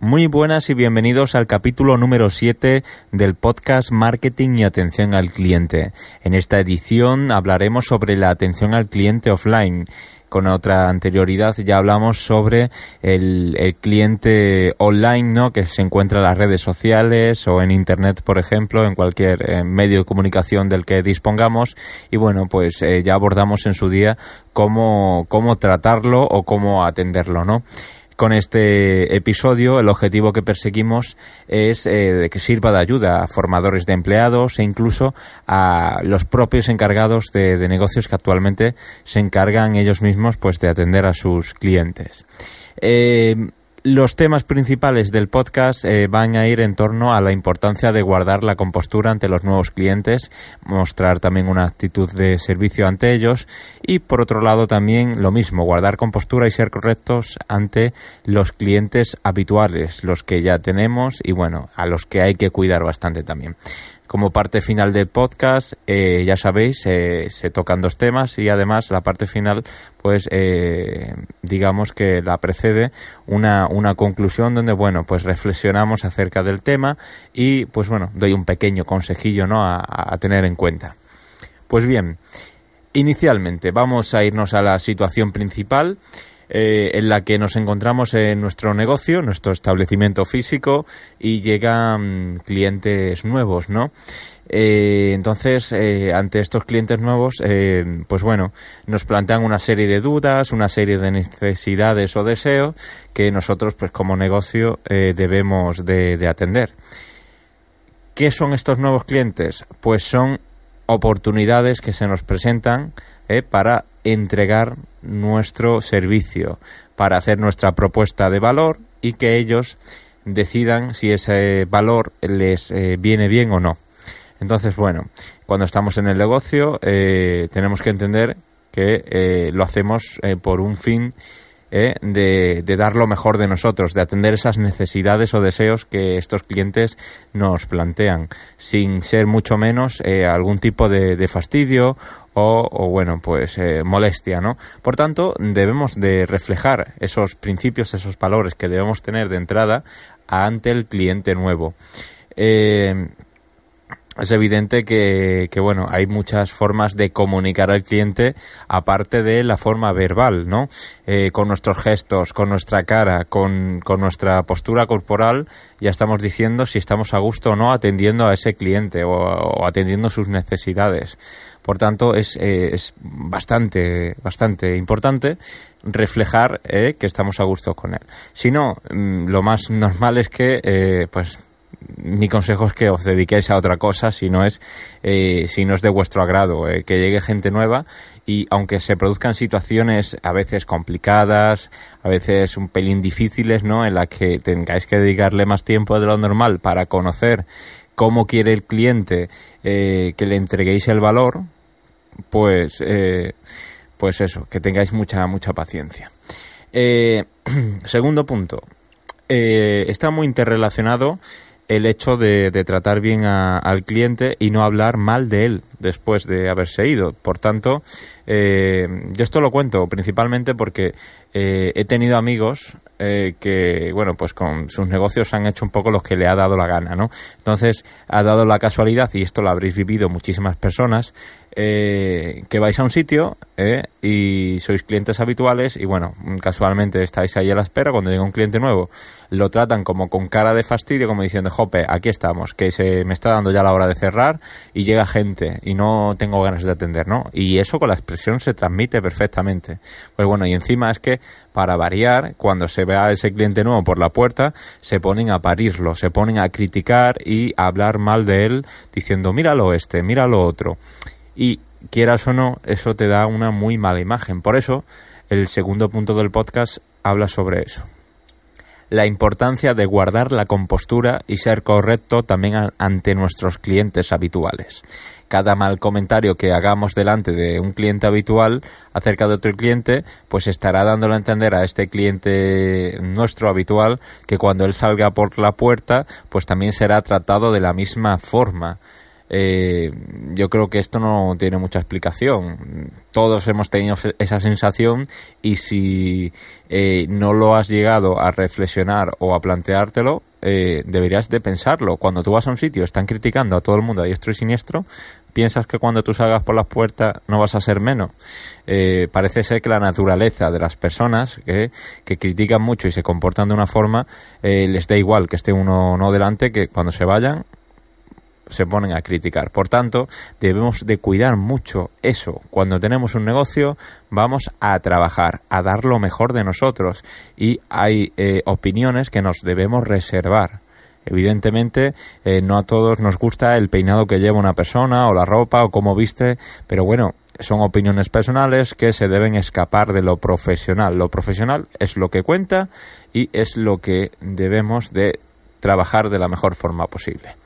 muy buenas y bienvenidos al capítulo número 7 del podcast Marketing y Atención al Cliente. En esta edición hablaremos sobre la atención al cliente offline. Con otra anterioridad ya hablamos sobre el, cliente online, ¿no? Que se encuentra en las redes sociales o en internet, por ejemplo, en cualquier eh, medio de comunicación del que dispongamos. Y bueno, pues eh, ya abordamos en su día cómo, cómo tratarlo o cómo atenderlo, ¿no? Con este episodio el objetivo que perseguimos es eh, que sirva de ayuda a formadores de empleados e incluso a los propios encargados de, de negocios que actualmente se encargan ellos mismos pues de atender a sus clientes. Eh, los temas principales del podcast eh, van a ir en torno a la importancia de guardar la compostura ante los nuevos clientes, mostrar también una actitud de servicio ante ellos y por otro lado también lo mismo, guardar compostura y ser correctos ante los clientes habituales, los que ya tenemos y bueno, a los que hay que cuidar bastante también como parte final del podcast, eh, ya sabéis, eh, se tocan dos temas y además la parte final, pues eh, digamos que la precede una, una conclusión donde, bueno, pues reflexionamos acerca del tema y, pues bueno, doy un pequeño consejillo, ¿no?, a, a tener en cuenta. Pues bien, inicialmente vamos a irnos a la situación principal. Eh, en la que nos encontramos en nuestro negocio, nuestro establecimiento físico y llegan clientes nuevos, ¿no? Eh, entonces, eh, ante estos clientes nuevos, pues bueno, nos plantean una serie de dudas, una serie de necesidades o deseos que nosotros, pues como negocio, debemos de, de atender. ¿Qué son estos nuevos clientes? Pues son oportunidades que se nos presentan para entregar nuestro servicio, para hacer nuestra propuesta de valor y que ellos decidan si ese valor les eh, viene bien o no. Entonces, bueno, cuando estamos en el negocio eh, tenemos que entender que eh, lo hacemos por un fin de, de, dar lo mejor de nosotros, de atender esas necesidades o deseos que estos clientes nos plantean, sin ser mucho menos algún tipo de, de fastidio o, bueno, pues eh, molestia, ¿no? Por tanto, debemos de reflejar esos principios, esos valores que debemos tener de entrada ante el cliente nuevo. Eh, es evidente que, bueno, hay muchas formas de comunicar al cliente aparte de la forma verbal, ¿no? Eh, con nuestros gestos, con nuestra cara, con, nuestra postura corporal, ya estamos diciendo si estamos a gusto o no atendiendo a ese cliente o, atendiendo sus necesidades. Por tanto, es, eh, bastante, bastante importante reflejar eh, que estamos a gusto con él. Si no, mm, lo más normal es que, pues, mi consejo es que os dediquéis a otra cosa si no es eh, si no es de vuestro agrado eh, que llegue gente nueva y aunque se produzcan situaciones a veces complicadas a veces un pelín difíciles no en las que tengáis que dedicarle más tiempo de lo normal para conocer cómo quiere el cliente eh, que le entreguéis el valor pues pues eso que tengáis mucha mucha paciencia. Segundo punto. Está muy interrelacionado el hecho de, tratar bien al cliente y no hablar mal de él después de haberse ido. Por tanto, eh, yo esto lo cuento principalmente porque eh, he tenido amigos eh, que, bueno, pues con sus negocios han hecho un poco lo que le ha dado la gana, ¿no? Entonces, ha dado la casualidad, y esto lo habréis vivido muchísimas personas, eh, que vais a un sitio eh, y sois clientes habituales y bueno, casualmente estáis ahí a la espera cuando llega un cliente nuevo, lo tratan como con cara de fastidio, como diciendo, jope, aquí estamos, que se me está dando ya la hora de cerrar y llega gente y no tengo ganas de atender, ¿no? Y eso con la expresión se transmite perfectamente. Pues bueno, y encima es que para variar, cuando se ve a ese cliente nuevo por la puerta, se ponen a parirlo, se ponen a criticar y a hablar mal de él, diciendo, míralo este, míralo otro y quieras o no, eso te da una muy mala imagen. Por eso, el segundo punto del podcast habla sobre eso. la importancia de guardar la compostura y ser correcto también ante nuestros clientes habituales cada mal comentario que hagamos delante de un cliente habitual acerca de otro cliente, pues estará dándole a entender a este cliente nuestro habitual que cuando él salga por la puerta, pues también será tratado de la misma forma. Eh, yo creo que esto no tiene mucha explicación. Todos hemos tenido esa sensación y si eh, no lo has llegado a reflexionar o a planteártelo, eh, deberías de pensarlo. Cuando tú vas a un sitio, están criticando a todo el mundo a diestro y siniestro, piensas que cuando tú salgas por las puertas no vas a ser menos. Eh, parece ser que la naturaleza de las personas que, critican mucho y se comportan de una forma, eh, les da igual que esté uno no delante, que cuando se vayan se ponen a criticar. Por tanto, debemos de cuidar mucho eso. Cuando tenemos un negocio, vamos a trabajar, a dar lo mejor de nosotros y hay eh, opiniones que nos debemos reservar. Evidentemente, eh, no a todos nos gusta el peinado que lleva una persona o la ropa o cómo viste, pero bueno, son opiniones personales que se deben escapar de lo profesional. Lo profesional es lo que cuenta y es lo que debemos de trabajar de la mejor forma posible.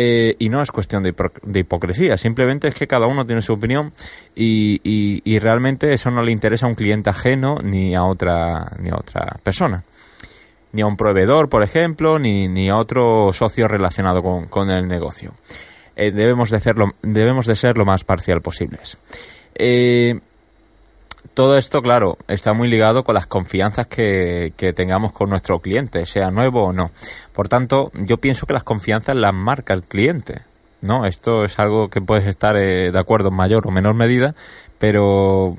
Eh, y no es cuestión de, hipocresía, simplemente es que cada uno tiene su opinión y, realmente eso no le interesa a un cliente ajeno ni a otra, ni a otra persona. Ni a un proveedor, por ejemplo, ni, a otro socio relacionado con, el negocio. Eh, debemos, de debemos de ser lo más parcial posibles. Eh, todo esto, claro, está muy ligado con las confianzas que, tengamos con nuestro cliente, sea nuevo o no. Por tanto, yo pienso que las confianzas las marca el cliente. ¿no? Esto es algo que puedes estar eh, de acuerdo en mayor o menor medida, pero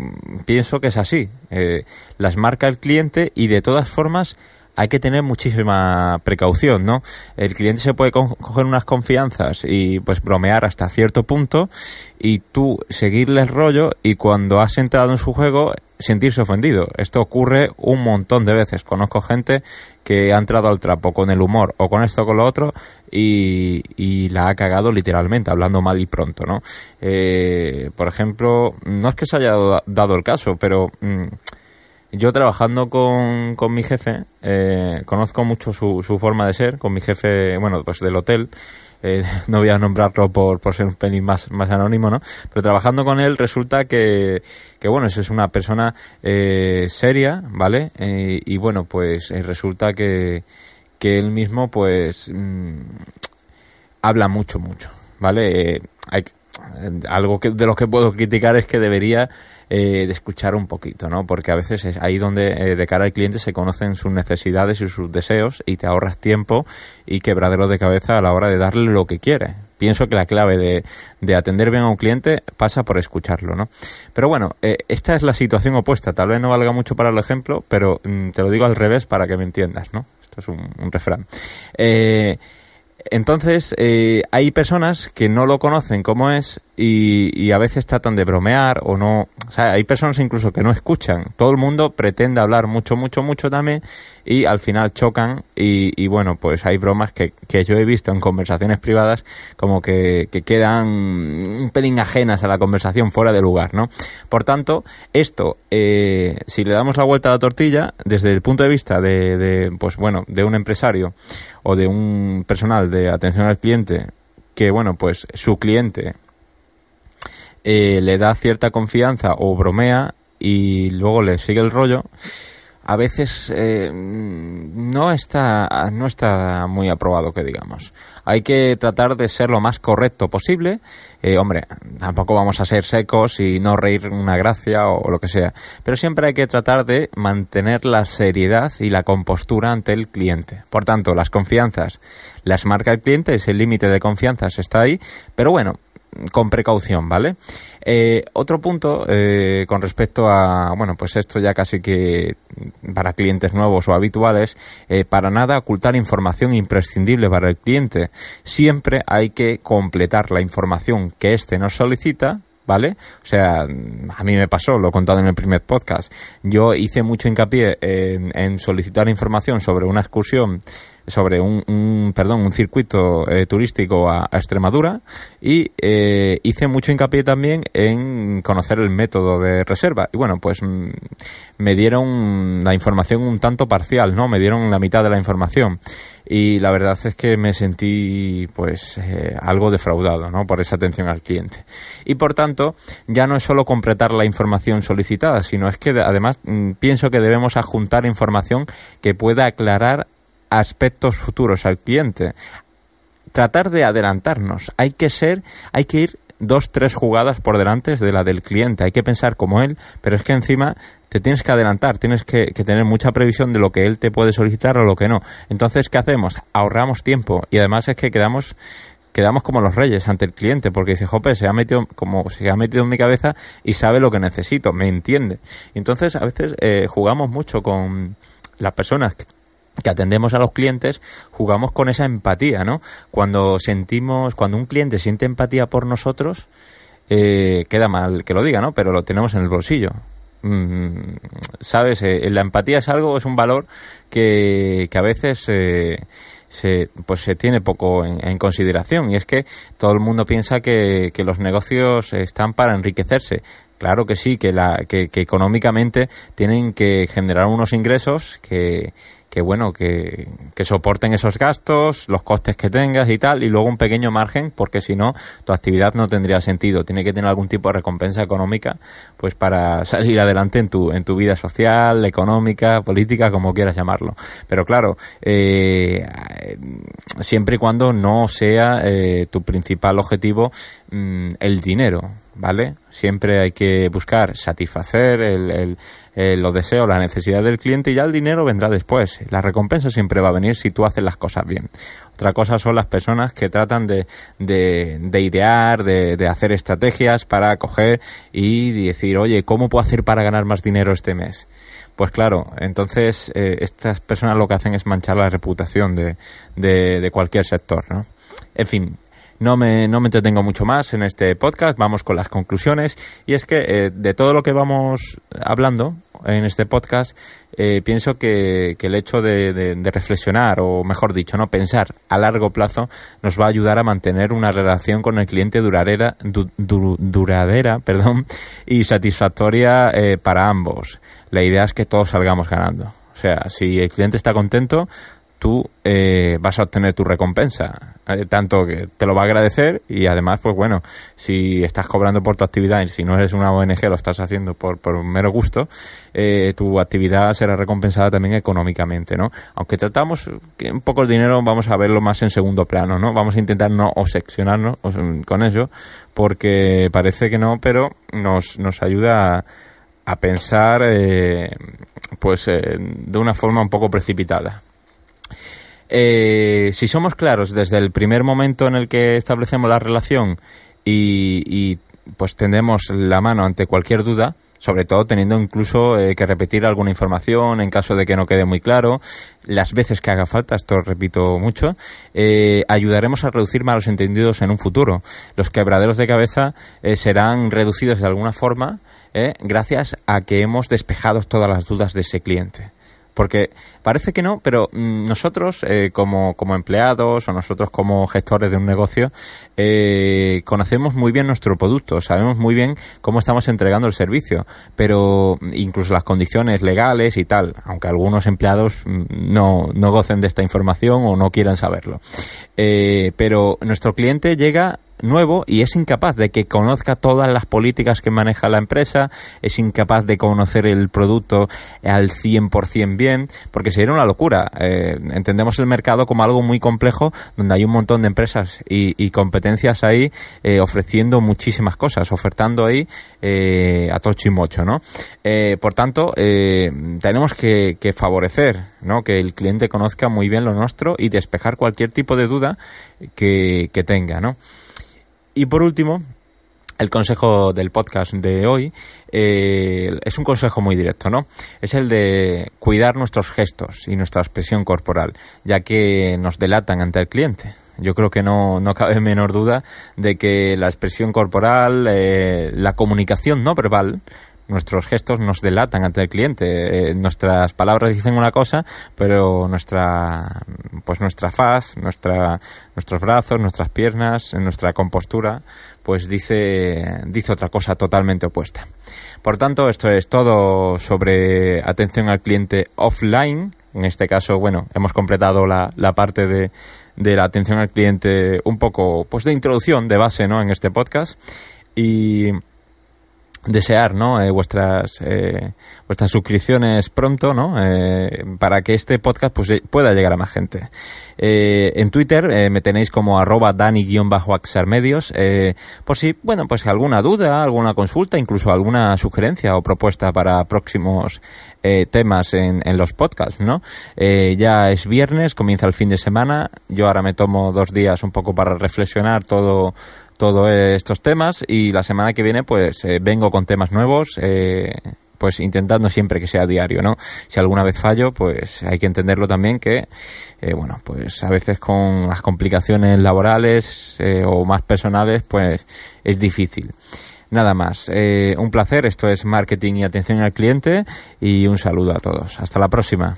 pienso que es así. Eh, las marca el cliente y de todas formas hay que tener muchísima precaución, ¿no? El cliente se puede coger unas confianzas y pues bromear hasta cierto punto y tú seguirle el rollo y cuando has entrado en su juego sentirse ofendido. Esto ocurre un montón de veces. Conozco gente que ha entrado al trapo con el humor o con esto o con lo otro y, la ha cagado literalmente, hablando mal y pronto, ¿no? Eh, por ejemplo, no es que se haya dado el caso, pero... Mm, yo trabajando con, con mi jefe, eh, conozco mucho su, su forma de ser, con mi jefe, bueno, pues del hotel, eh, no voy a nombrarlo por, por ser un pelín más, más anónimo, ¿no? Pero trabajando con él resulta que, que bueno, es una persona eh, seria, ¿vale? y bueno, pues resulta que, que él mismo, pues, mm, habla mucho, mucho, ¿vale? hay, algo que, de lo que puedo criticar es que debería eh, de escuchar un poquito, ¿no? Porque a veces es ahí donde eh, de cara al cliente se conocen sus necesidades y sus deseos y te ahorras tiempo y quebradero de cabeza a la hora de darle lo que quiere. Pienso que la clave de, de atender bien a un cliente pasa por escucharlo, ¿no? Pero bueno, eh, esta es la situación opuesta. Tal vez no valga mucho para el ejemplo, pero mm, te lo digo al revés para que me entiendas, ¿no? Esto es un, refrán. Eh, entonces, eh, hay personas que no lo conocen como es y, a veces tratan de bromear o no. O sea, hay personas incluso que no escuchan. Todo el mundo pretende hablar mucho, mucho, mucho también y al final chocan y, bueno, pues hay bromas que, que, yo he visto en conversaciones privadas como que, que, quedan un pelín ajenas a la conversación fuera de lugar, ¿no? Por tanto, esto, eh, si le damos la vuelta a la tortilla, desde el punto de vista de, de pues bueno, de un empresario o de un personal de atención al cliente que, bueno, pues su cliente eh, le da cierta confianza o bromea y luego le sigue el rollo, a veces eh, no está no está muy aprobado que digamos. Hay que tratar de ser lo más correcto posible. Eh, hombre tampoco vamos a ser secos y no reír una gracia o, lo que sea pero siempre hay que tratar de mantener la seriedad y la compostura ante el cliente. Por tanto las confianzas las marca el cliente ese límite de confianzas está ahí pero bueno con precaución, ¿vale? Eh, otro punto eh, con respecto a, bueno, pues esto ya casi que para clientes nuevos o habituales, eh, para nada ocultar información imprescindible para el cliente. Siempre hay que completar la información que éste nos solicita ¿vale? O sea, a mí me pasó, lo he contado en el primer podcast. Yo hice mucho hincapié en solicitar información sobre una excursión sobre un, perdón, un circuito eh, turístico a, Extremadura y eh, hice mucho hincapié también en conocer el método de reserva. Y bueno, pues mm, me dieron la información un tanto parcial, ¿no? Me dieron la mitad de la información. Y la verdad es que me sentí pues eh, algo defraudado, ¿no? Por esa atención al cliente. Y por tanto, ya no es solo completar la información solicitada, sino es que además mm, pienso que debemos adjuntar información que pueda aclarar aspectos futuros al cliente. Tratar de adelantarnos. Hay que ser, hay que ir dos, tres jugadas por delante de la del cliente. Hay que pensar como él, pero es que encima te tienes que adelantar, tienes que, tener mucha previsión de lo que él te puede solicitar o lo que no. Entonces, ¿qué hacemos? Ahorramos tiempo y además es que quedamos quedamos como los reyes ante el cliente porque dice, jope, se ha metido como se ha metido en mi cabeza y sabe lo que necesito, me entiende. Entonces, a veces eh, jugamos mucho con las personas que atendemos a los clientes, jugamos con esa empatía, ¿no? Cuando sentimos, cuando un cliente siente empatía por nosotros, eh, queda mal que lo diga, ¿no? Pero lo tenemos en el bolsillo. Mm, ¿Sabes? Eh, la empatía es algo, es un valor que, que a veces eh, se, pues se tiene poco en, consideración. Y es que todo el mundo piensa que, que los negocios están para enriquecerse. Claro que sí, que, la, que, económicamente tienen que generar unos ingresos que, que bueno, que, que, soporten esos gastos, los costes que tengas y tal, y luego un pequeño margen, porque si no, tu actividad no tendría sentido. Tiene que tener algún tipo de recompensa económica, pues para salir adelante en tu, en tu vida social, económica, política, como quieras llamarlo. Pero claro, eh, siempre y cuando no sea eh, tu principal objetivo mm, el dinero ¿vale? Siempre hay que buscar satisfacer el, el, los deseos, la necesidad del cliente y ya el dinero vendrá después. La recompensa siempre va a venir si tú haces las cosas bien. Otra cosa son las personas que tratan de, de, idear, de, de, hacer estrategias para coger y decir, oye, ¿cómo puedo hacer para ganar más dinero este mes? Pues claro, entonces eh, estas personas lo que hacen es manchar la reputación de, de, de cualquier sector, ¿no? En fin, no me, no me entretengo mucho más en este podcast, vamos con las conclusiones. Y es que eh, de todo lo que vamos hablando en este podcast, eh, pienso que, que, el hecho de, reflexionar, o mejor dicho, no pensar a largo plazo, nos va a ayudar a mantener una relación con el cliente duradera, duradera perdón, y satisfactoria eh, para ambos. La idea es que todos salgamos ganando. O sea, si el cliente está contento, tú eh, vas a obtener tu recompensa. Eh, tanto que te lo va a agradecer y además, pues bueno, si estás cobrando por tu actividad y si no eres una ONG, lo estás haciendo por, por mero gusto, eh, tu actividad será recompensada también económicamente, ¿no? Aunque tratamos que un poco el dinero vamos a verlo más en segundo plano, ¿no? Vamos a intentar no obsesionarnos con ello porque parece que no, pero nos, nos ayuda a, pensar pues de una forma un poco precipitada. Eh, si somos claros desde el primer momento en el que establecemos la relación y, pues tendemos la mano ante cualquier duda, sobre todo teniendo incluso eh, que repetir alguna información en caso de que no quede muy claro, las veces que haga falta, esto repito mucho, eh, ayudaremos a reducir malos entendidos en un futuro. Los quebraderos de cabeza serán reducidos de alguna forma gracias a que hemos despejado todas las dudas de ese cliente. Porque parece que no, pero mm, nosotros eh, como, como, empleados o nosotros como gestores de un negocio eh, conocemos muy bien nuestro producto, sabemos muy bien cómo estamos entregando el servicio, pero incluso las condiciones legales y tal, aunque algunos empleados mm, no, no gocen de esta información o no quieran saberlo. Eh, pero nuestro cliente llega nuevo y es incapaz de que conozca todas las políticas que maneja la empresa, es incapaz de conocer el producto al 100% bien, porque sería una locura. Eh, entendemos el mercado como algo muy complejo, donde hay un montón de empresas y, competencias ahí eh, ofreciendo muchísimas cosas, ofertando ahí eh, a tocho y mocho, ¿no? por tanto, tenemos que, favorecer, ¿no? Que el cliente conozca muy bien lo nuestro y despejar cualquier tipo de duda que, que tenga, ¿no? Y por último, el consejo del podcast de hoy eh, es un consejo muy directo, ¿no? Es el de cuidar nuestros gestos y nuestra expresión corporal, ya que nos delatan ante el cliente. yo creo que no, no cabe menor duda de que la expresión corporal, eh, la comunicación no verbal, nuestros gestos nos delatan ante el cliente. Eh, nuestras palabras dicen una cosa, pero nuestra, pues nuestra faz, nuestra, nuestros brazos, nuestras piernas, nuestra compostura, pues dice, dice otra cosa totalmente opuesta. Por tanto, esto es todo sobre atención al cliente offline. En este caso, bueno, hemos completado la, la parte de, de la atención al cliente un poco, pues de introducción, de base, ¿no? En este podcast. Y desear ¿no? Eh, vuestras eh, vuestras suscripciones pronto ¿no? Eh, para que este podcast pues, pueda llegar a más gente en Twitter me tenéis como arroba dani-axarmedios por si bueno pues alguna duda alguna consulta incluso alguna sugerencia o propuesta para próximos temas en, en, los podcasts ¿no? ya es viernes comienza el fin de semana yo ahora me tomo dos días un poco para reflexionar todo todos estos temas y la semana que viene pues eh, vengo con temas nuevos eh, pues intentando siempre que sea diario, ¿no? Si alguna vez fallo, pues hay que entenderlo también que, eh, bueno, pues a veces con las complicaciones laborales o más personales, pues es difícil. Nada más, un placer, esto es Marketing y Atención al Cliente y un saludo a todos. Hasta la próxima.